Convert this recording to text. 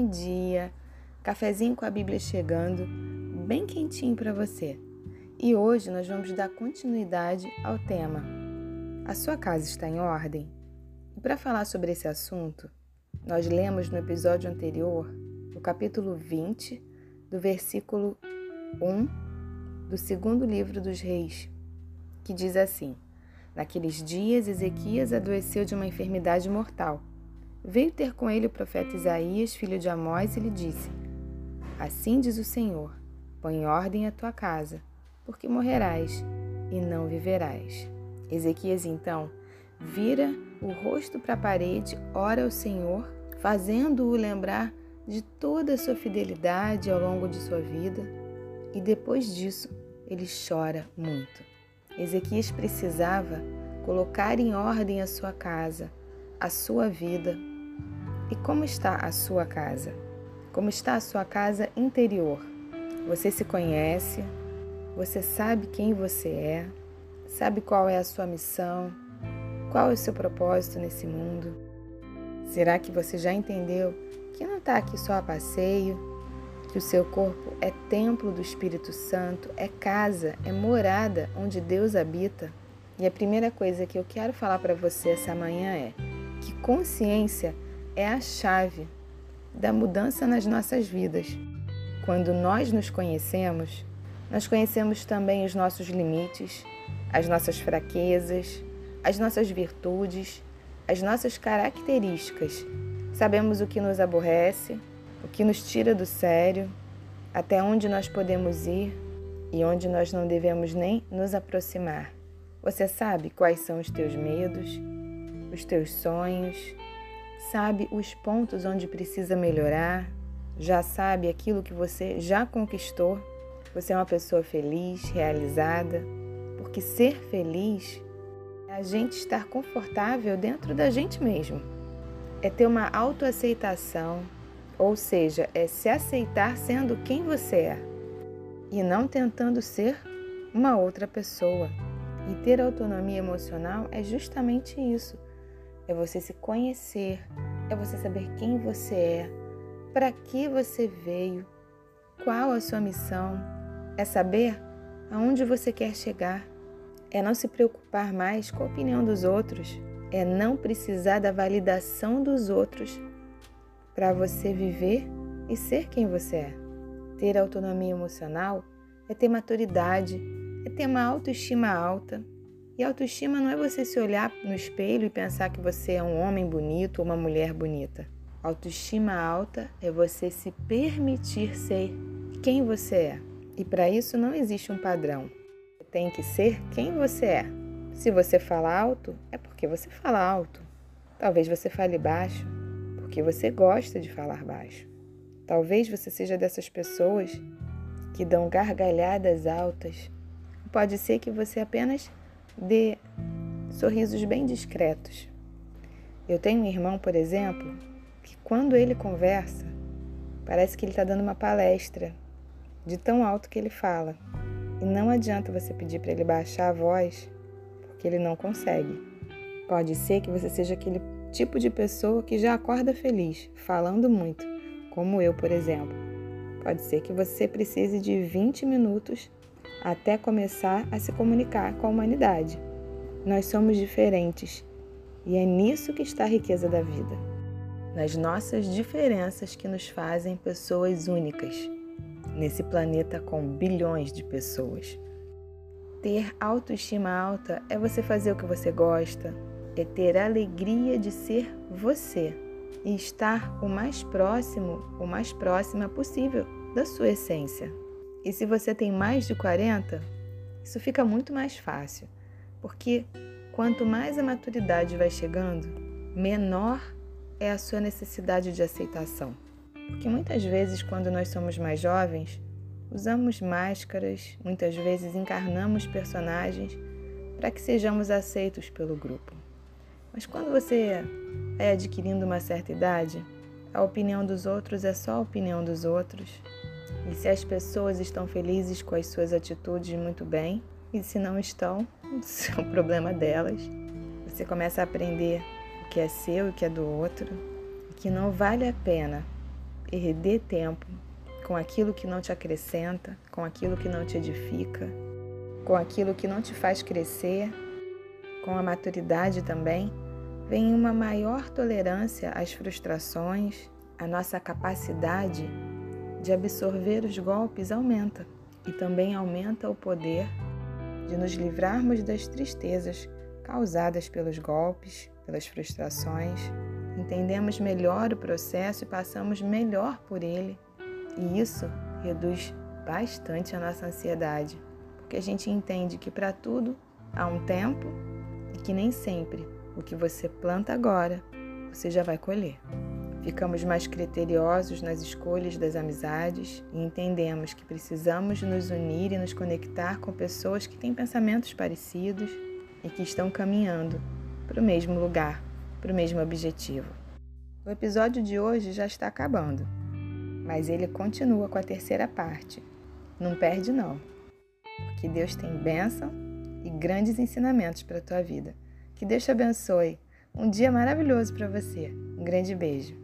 Bom dia! Cafezinho com a Bíblia chegando, bem quentinho para você. E hoje nós vamos dar continuidade ao tema: A sua casa está em ordem? E para falar sobre esse assunto, nós lemos no episódio anterior, no capítulo 20, do versículo 1 do segundo livro dos Reis, que diz assim: Naqueles dias, Ezequias adoeceu de uma enfermidade mortal. Veio ter com ele o profeta Isaías, filho de Amós, e lhe disse: Assim diz o Senhor: Põe em ordem a tua casa, porque morrerás e não viverás. Ezequias então vira o rosto para a parede, ora ao Senhor, fazendo-o lembrar de toda a sua fidelidade ao longo de sua vida, e depois disso ele chora muito. Ezequias precisava colocar em ordem a sua casa, a sua vida, e como está a sua casa? Como está a sua casa interior? Você se conhece? Você sabe quem você é? Sabe qual é a sua missão? Qual é o seu propósito nesse mundo? Será que você já entendeu que não está aqui só a passeio? Que o seu corpo é templo do Espírito Santo, é casa, é morada onde Deus habita? E a primeira coisa que eu quero falar para você essa manhã é que consciência é a chave da mudança nas nossas vidas. Quando nós nos conhecemos, nós conhecemos também os nossos limites, as nossas fraquezas, as nossas virtudes, as nossas características. Sabemos o que nos aborrece, o que nos tira do sério, até onde nós podemos ir e onde nós não devemos nem nos aproximar. Você sabe quais são os teus medos, os teus sonhos, sabe os pontos onde precisa melhorar, já sabe aquilo que você já conquistou. Você é uma pessoa feliz, realizada, porque ser feliz é a gente estar confortável dentro da gente mesmo. É ter uma autoaceitação, ou seja, é se aceitar sendo quem você é e não tentando ser uma outra pessoa. E ter autonomia emocional é justamente isso é você se conhecer, é você saber quem você é, para que você veio, qual a sua missão, é saber aonde você quer chegar, é não se preocupar mais com a opinião dos outros, é não precisar da validação dos outros para você viver e ser quem você é. Ter autonomia emocional é ter maturidade, é ter uma autoestima alta, e autoestima não é você se olhar no espelho e pensar que você é um homem bonito ou uma mulher bonita. Autoestima alta é você se permitir ser quem você é. E para isso não existe um padrão. Você tem que ser quem você é. Se você fala alto, é porque você fala alto. Talvez você fale baixo, porque você gosta de falar baixo. Talvez você seja dessas pessoas que dão gargalhadas altas. Pode ser que você apenas dê sorrisos bem discretos. Eu tenho um irmão, por exemplo, que quando ele conversa, parece que ele está dando uma palestra, de tão alto que ele fala. E não adianta você pedir para ele baixar a voz, porque ele não consegue. Pode ser que você seja aquele tipo de pessoa que já acorda feliz, falando muito, como eu, por exemplo. Pode ser que você precise de 20 minutos até começar a se comunicar com a humanidade. Nós somos diferentes e é nisso que está a riqueza da vida. Nas nossas diferenças que nos fazem pessoas únicas, nesse planeta com bilhões de pessoas. Ter autoestima alta é você fazer o que você gosta, é ter a alegria de ser você e estar o mais próximo, o mais próxima possível da sua essência. E se você tem mais de 40, isso fica muito mais fácil, porque quanto mais a maturidade vai chegando, menor é a sua necessidade de aceitação. Porque muitas vezes, quando nós somos mais jovens, usamos máscaras, muitas vezes encarnamos personagens para que sejamos aceitos pelo grupo. Mas quando você vai adquirindo uma certa idade, a opinião dos outros é só a opinião dos outros e se as pessoas estão felizes com as suas atitudes, muito bem. E se não estão, isso é o problema delas. Você começa a aprender o que é seu e o que é do outro. E que não vale a pena perder tempo com aquilo que não te acrescenta, com aquilo que não te edifica, com aquilo que não te faz crescer, com a maturidade também, vem uma maior tolerância às frustrações, a nossa capacidade de absorver os golpes aumenta e também aumenta o poder de nos livrarmos das tristezas causadas pelos golpes, pelas frustrações. Entendemos melhor o processo e passamos melhor por ele e isso reduz bastante a nossa ansiedade, porque a gente entende que para tudo há um tempo e que nem sempre o que você planta agora você já vai colher. Ficamos mais criteriosos nas escolhas das amizades e entendemos que precisamos nos unir e nos conectar com pessoas que têm pensamentos parecidos e que estão caminhando para o mesmo lugar, para o mesmo objetivo. O episódio de hoje já está acabando mas ele continua com a terceira parte. Não perde não, porque Deus tem bênção e grandes ensinamentos para a tua vida. Que Deus te abençoe. Um dia maravilhoso para você. Um grande beijo.